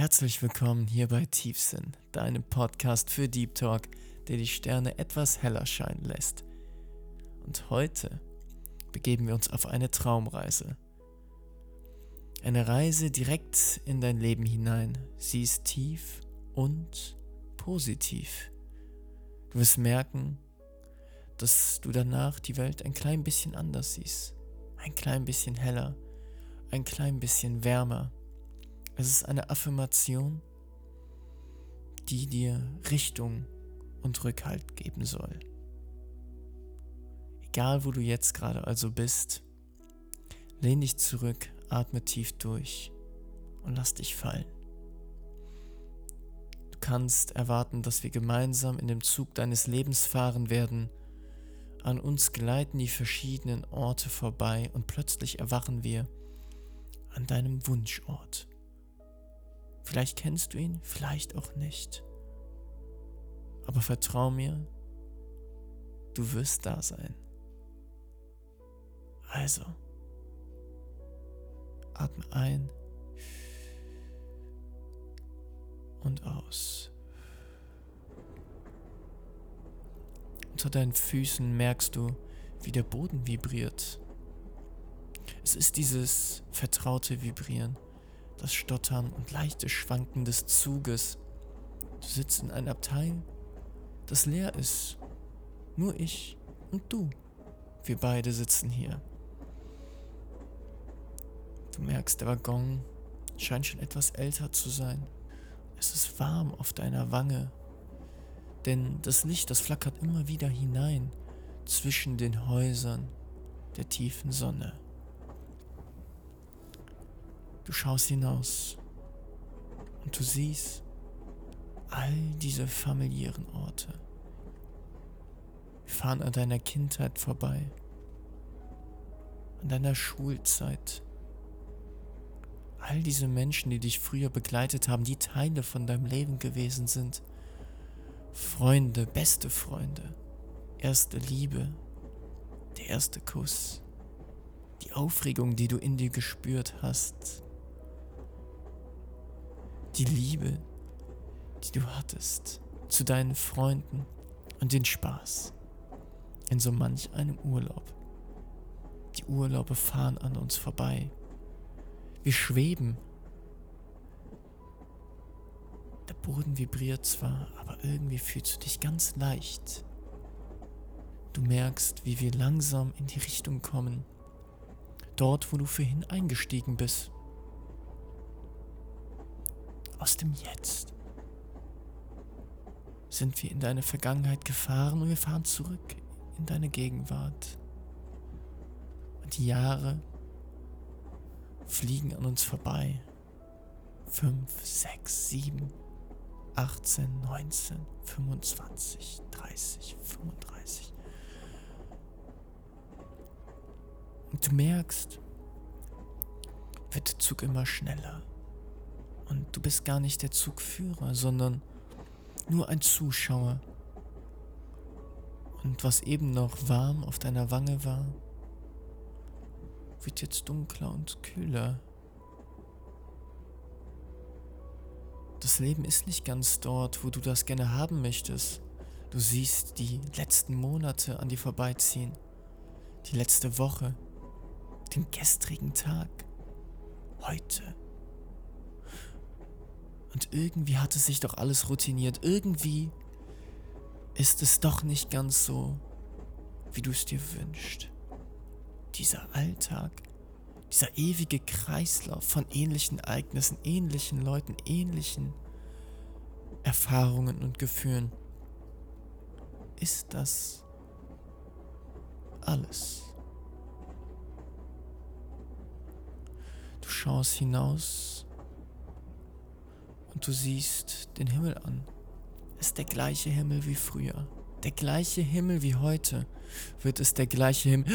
Herzlich willkommen hier bei Tiefsinn, deinem Podcast für Deep Talk, der die Sterne etwas heller scheinen lässt. Und heute begeben wir uns auf eine Traumreise. Eine Reise direkt in dein Leben hinein. Sie ist tief und positiv. Du wirst merken, dass du danach die Welt ein klein bisschen anders siehst. Ein klein bisschen heller, ein klein bisschen wärmer es ist eine Affirmation, die dir Richtung und Rückhalt geben soll. Egal wo du jetzt gerade also bist, lehn dich zurück, atme tief durch und lass dich fallen. Du kannst erwarten, dass wir gemeinsam in dem Zug deines Lebens fahren werden. An uns gleiten die verschiedenen Orte vorbei und plötzlich erwachen wir an deinem Wunschort. Vielleicht kennst du ihn, vielleicht auch nicht. Aber vertrau mir, du wirst da sein. Also, atme ein und aus. Unter deinen Füßen merkst du, wie der Boden vibriert. Es ist dieses vertraute Vibrieren das Stottern und leichte Schwanken des Zuges. Du sitzt in einem Abteil, das leer ist. Nur ich und du. Wir beide sitzen hier. Du merkst, der Waggon scheint schon etwas älter zu sein. Es ist warm auf deiner Wange, denn das Licht, das flackert immer wieder hinein zwischen den Häusern der tiefen Sonne. Du schaust hinaus und du siehst all diese familiären Orte. Wir fahren an deiner Kindheit vorbei, an deiner Schulzeit. All diese Menschen, die dich früher begleitet haben, die Teile von deinem Leben gewesen sind. Freunde, beste Freunde, erste Liebe, der erste Kuss, die Aufregung, die du in dir gespürt hast, die Liebe, die du hattest zu deinen Freunden und den Spaß in so manch einem Urlaub. Die Urlaube fahren an uns vorbei. Wir schweben. Der Boden vibriert zwar, aber irgendwie fühlst du dich ganz leicht. Du merkst, wie wir langsam in die Richtung kommen. Dort, wo du vorhin eingestiegen bist aus dem Jetzt. Sind wir in deine Vergangenheit gefahren und wir fahren zurück in deine Gegenwart. Und die Jahre fliegen an uns vorbei. 5, 6, 7, 18, 19, 25, 30, 35. Und du merkst, wird der Zug immer schneller. Und du bist gar nicht der Zugführer, sondern nur ein Zuschauer. Und was eben noch warm auf deiner Wange war, wird jetzt dunkler und kühler. Das Leben ist nicht ganz dort, wo du das gerne haben möchtest. Du siehst die letzten Monate an dir vorbeiziehen, die letzte Woche, den gestrigen Tag, heute. Und irgendwie hat es sich doch alles routiniert. Irgendwie ist es doch nicht ganz so, wie du es dir wünschst. Dieser Alltag, dieser ewige Kreislauf von ähnlichen Ereignissen, ähnlichen Leuten, ähnlichen Erfahrungen und Gefühlen. Ist das alles? Du schaust hinaus und du siehst den Himmel an. Es ist der gleiche Himmel wie früher. Der gleiche Himmel wie heute. Wird es der gleiche Himmel.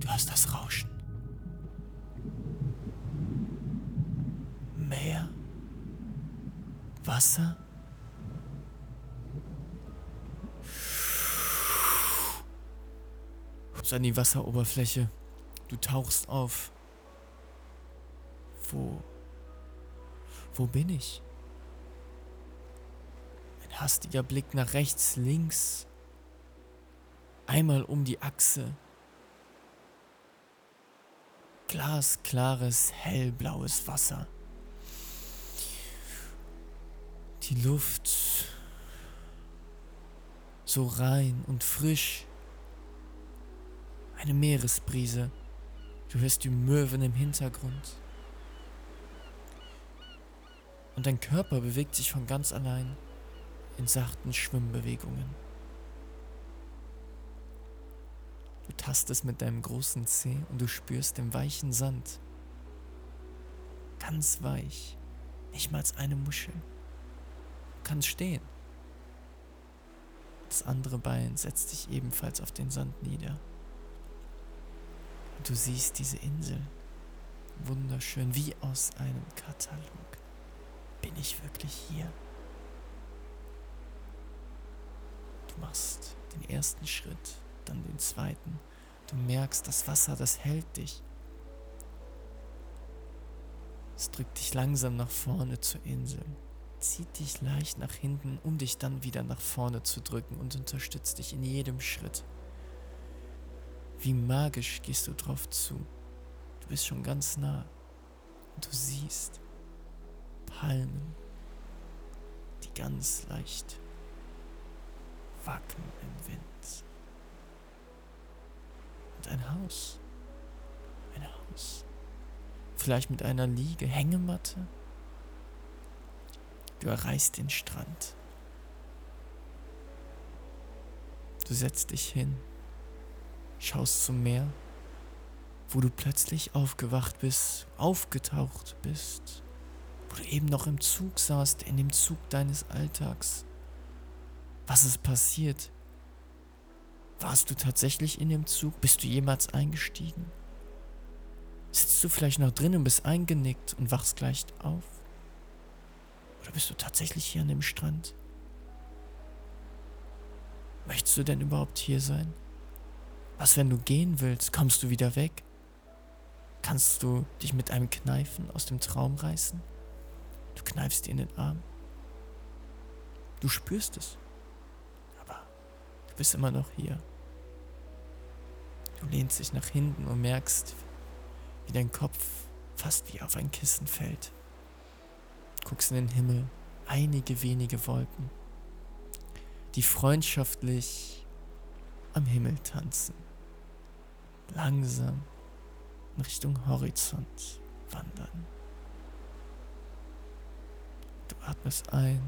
Du hast das Rauschen. Meer. Wasser. an die Wasseroberfläche. Du tauchst auf Wo. Wo bin ich? Ein hastiger Blick nach rechts, links. Einmal um die Achse. Glasklares, hellblaues Wasser. Die Luft so rein und frisch. Eine Meeresbrise. Du hörst die Möwen im Hintergrund. Und dein Körper bewegt sich von ganz allein in sachten Schwimmbewegungen. Du tastest mit deinem großen Zeh und du spürst den weichen Sand. Ganz weich, nicht mal eine Muschel. Du kannst stehen. Das andere Bein setzt sich ebenfalls auf den Sand nieder. Und du siehst diese Insel. Wunderschön, wie aus einem Katalog. Bin ich wirklich hier? Du machst den ersten Schritt, dann den zweiten. Du merkst, das Wasser, das hält dich. Es drückt dich langsam nach vorne zur Insel zieht dich leicht nach hinten, um dich dann wieder nach vorne zu drücken und unterstützt dich in jedem Schritt. Wie magisch gehst du drauf zu. Du bist schon ganz nah und du siehst Palmen, die ganz leicht wackeln im Wind. Und ein Haus. Ein Haus. Vielleicht mit einer Liege, Hängematte Du erreichst den Strand. Du setzt dich hin, schaust zum Meer, wo du plötzlich aufgewacht bist, aufgetaucht bist, du eben noch im Zug saßt, in dem Zug deines Alltags. Was ist passiert? Warst du tatsächlich in dem Zug? Bist du jemals eingestiegen? Sitzt du vielleicht noch drin und bist eingenickt und wachst gleich auf? Oder bist du tatsächlich hier an dem Strand? Möchtest du denn überhaupt hier sein? Was, wenn du gehen willst? Kommst du wieder weg? Kannst du dich mit einem Kneifen aus dem Traum reißen? Du kneifst dir in den Arm. Du spürst es. Aber du bist immer noch hier. Du lehnst dich nach hinten und merkst, wie dein Kopf fast wie auf ein Kissen fällt guckst in den Himmel, einige wenige Wolken, die freundschaftlich am Himmel tanzen, langsam in Richtung Horizont wandern. Du atmest ein.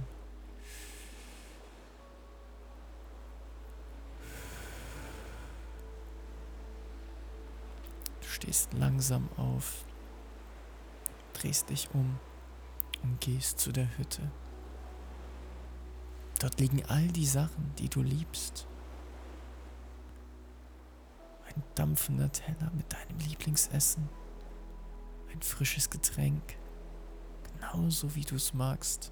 Du stehst langsam auf, drehst dich um und gehst zu der Hütte. Dort liegen all die Sachen, die du liebst. Ein dampfender Teller mit deinem Lieblingsessen. Ein frisches Getränk. Genauso wie du es magst.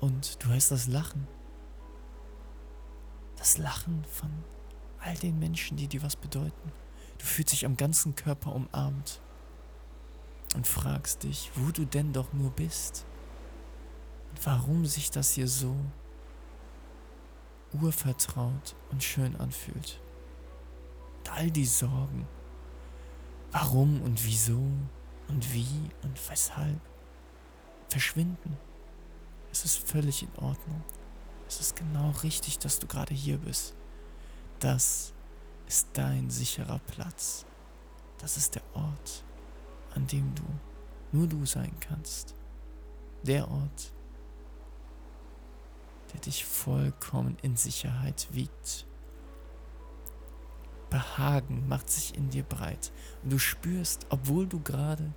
Und du hörst das Lachen. Das Lachen von all den Menschen, die dir was bedeuten. Du fühlst dich am ganzen Körper umarmt und fragst dich, wo du denn doch nur bist und warum sich das hier so urvertraut und schön anfühlt. Und all die Sorgen, warum und wieso und wie und weshalb, verschwinden. Es ist völlig in Ordnung. Es ist genau richtig, dass du gerade hier bist. Das ist dein sicherer Platz. Das ist der Ort, an dem du nur du sein kannst. Der Ort, der dich vollkommen in Sicherheit wiegt. Behagen macht sich in dir breit und du spürst, obwohl du gerade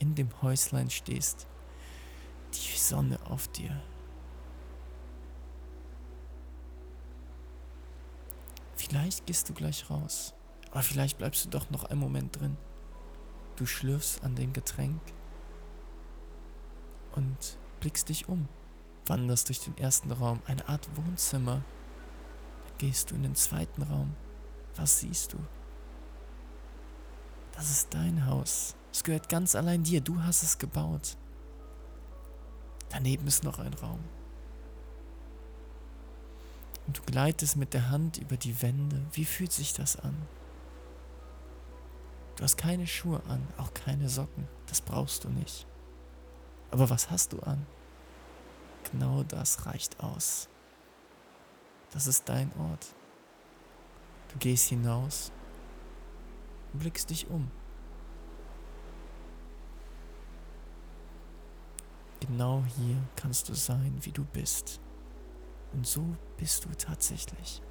in dem Häuslein stehst, die Sonne auf dir. Vielleicht gehst du gleich raus, aber vielleicht bleibst du doch noch einen Moment drin. Du schlürfst an dem Getränk und blickst dich um, wanderst durch den ersten Raum, eine Art Wohnzimmer. Gehst du in den zweiten Raum. Was siehst du? Das ist dein Haus. Es gehört ganz allein dir. Du hast es gebaut. Daneben ist noch ein Raum. Und du gleitest mit der Hand über die Wände. Wie fühlt sich das an? Du hast keine Schuhe an, auch keine Socken. Das brauchst du nicht. Aber was hast du an? Genau das reicht aus. Das ist dein Ort. Du gehst hinaus und blickst dich um. Genau hier kannst du sein, wie du bist. Und so bist du tatsächlich.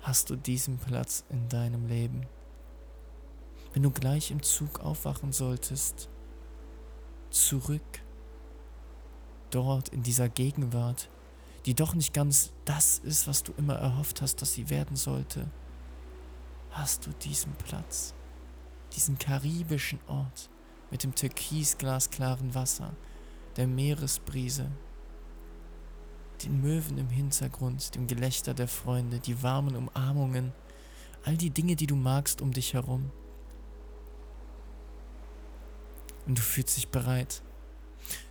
Hast du diesen Platz in deinem Leben? Wenn du gleich im Zug aufwachen solltest, zurück, dort in dieser Gegenwart, die doch nicht ganz das ist, was du immer erhofft hast, dass sie werden sollte, hast du diesen Platz, diesen karibischen Ort mit dem türkisglasklaren Wasser, der Meeresbrise, den Möwen im Hintergrund, dem Gelächter der Freunde, die warmen Umarmungen, all die Dinge, die du magst um dich herum. Und du fühlst dich bereit.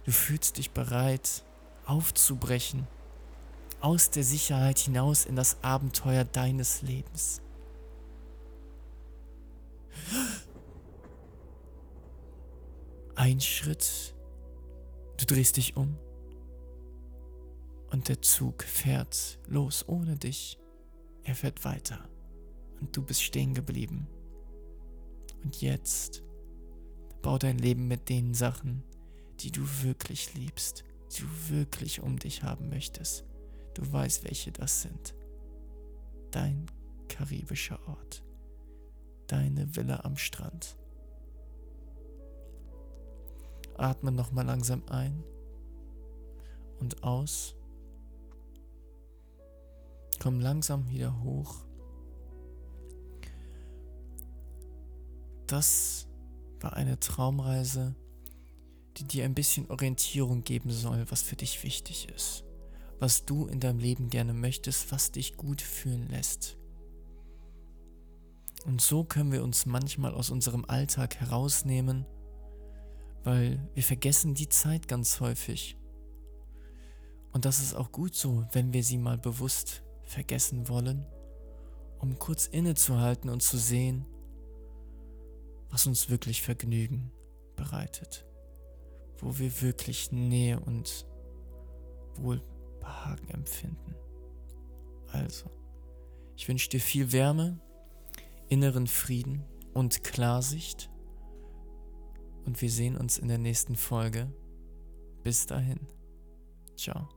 Du fühlst dich bereit, aufzubrechen, aus der Sicherheit hinaus in das Abenteuer deines Lebens. Ein Schritt, du drehst dich um und der Zug fährt los ohne dich. Er fährt weiter und du bist stehen geblieben. Und jetzt bau dein Leben mit den Sachen, die du wirklich liebst, die du wirklich um dich haben möchtest. Du weißt, welche das sind. Dein karibischer Ort. Deine Villa am Strand. Atme nochmal langsam ein und aus. Komm langsam wieder hoch. Das war eine Traumreise, die dir ein bisschen Orientierung geben soll, was für dich wichtig ist, was du in deinem Leben gerne möchtest, was dich gut fühlen lässt. Und so können wir uns manchmal aus unserem Alltag herausnehmen, weil wir vergessen die Zeit ganz häufig. Und das ist auch gut so, wenn wir sie mal bewusst vergessen wollen, um kurz innezuhalten und zu sehen, was uns wirklich Vergnügen bereitet, wo wir wirklich Nähe und Wohlbehagen empfinden. Also, ich wünsche dir viel Wärme, inneren Frieden und Klarsicht und wir sehen uns in der nächsten Folge. Bis dahin. Ciao.